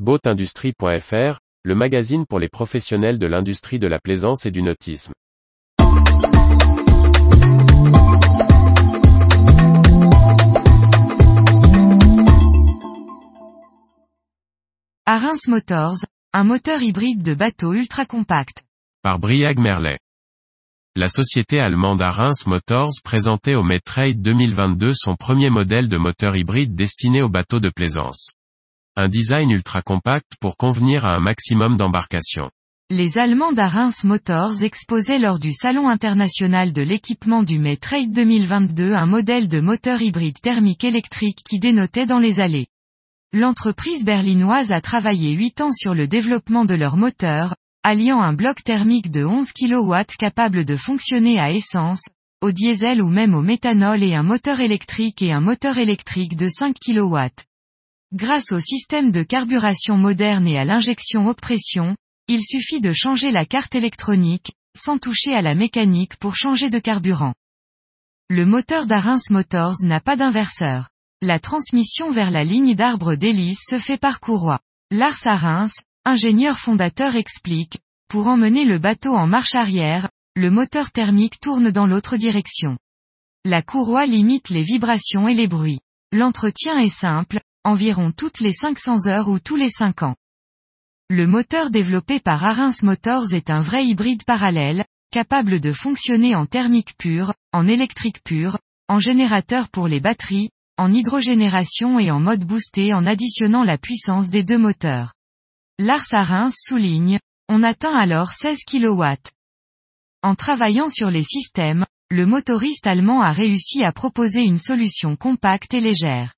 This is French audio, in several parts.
Boatindustrie.fr, le magazine pour les professionnels de l'industrie de la plaisance et du nautisme. Arins Motors, un moteur hybride de bateau ultra compact. Par Briag Merlet. La société allemande Arins Motors présentait au Trade 2022 son premier modèle de moteur hybride destiné aux bateaux de plaisance. Un design ultra compact pour convenir à un maximum d'embarcations. Les Allemands d'Arins Motors exposaient lors du Salon international de l'équipement du Trade 2022 un modèle de moteur hybride thermique électrique qui dénotait dans les allées. L'entreprise berlinoise a travaillé 8 ans sur le développement de leur moteur, alliant un bloc thermique de 11 kW capable de fonctionner à essence, au diesel ou même au méthanol et un moteur électrique et un moteur électrique de 5 kW. Grâce au système de carburation moderne et à l'injection haute pression, il suffit de changer la carte électronique, sans toucher à la mécanique pour changer de carburant. Le moteur d'Arins Motors n'a pas d'inverseur. La transmission vers la ligne d'arbre d'hélice se fait par courroie. Lars Arins, ingénieur fondateur explique, pour emmener le bateau en marche arrière, le moteur thermique tourne dans l'autre direction. La courroie limite les vibrations et les bruits. L'entretien est simple, environ toutes les 500 heures ou tous les 5 ans. Le moteur développé par Arins Motors est un vrai hybride parallèle, capable de fonctionner en thermique pure, en électrique pure, en générateur pour les batteries, en hydrogénération et en mode boosté en additionnant la puissance des deux moteurs. Lars Arins souligne, on atteint alors 16 kW. En travaillant sur les systèmes, le motoriste allemand a réussi à proposer une solution compacte et légère.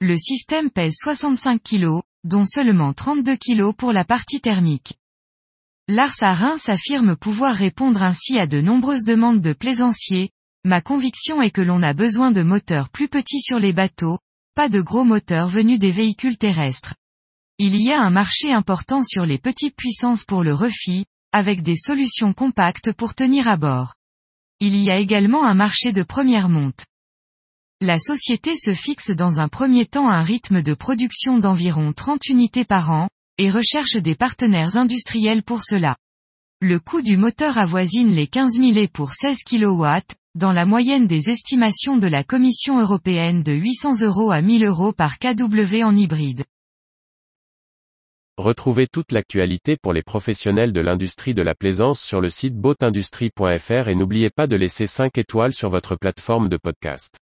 Le système pèse 65 kg, dont seulement 32 kg pour la partie thermique. Lars Arins affirme pouvoir répondre ainsi à de nombreuses demandes de plaisanciers, Ma conviction est que l'on a besoin de moteurs plus petits sur les bateaux, pas de gros moteurs venus des véhicules terrestres. Il y a un marché important sur les petites puissances pour le refit, avec des solutions compactes pour tenir à bord. Il y a également un marché de première monte. La société se fixe dans un premier temps un rythme de production d'environ 30 unités par an, et recherche des partenaires industriels pour cela. Le coût du moteur avoisine les 15 000 et pour 16 kW, dans la moyenne des estimations de la Commission européenne de 800 euros à 1000 euros par KW en hybride. Retrouvez toute l'actualité pour les professionnels de l'industrie de la plaisance sur le site boatindustrie.fr et n'oubliez pas de laisser 5 étoiles sur votre plateforme de podcast.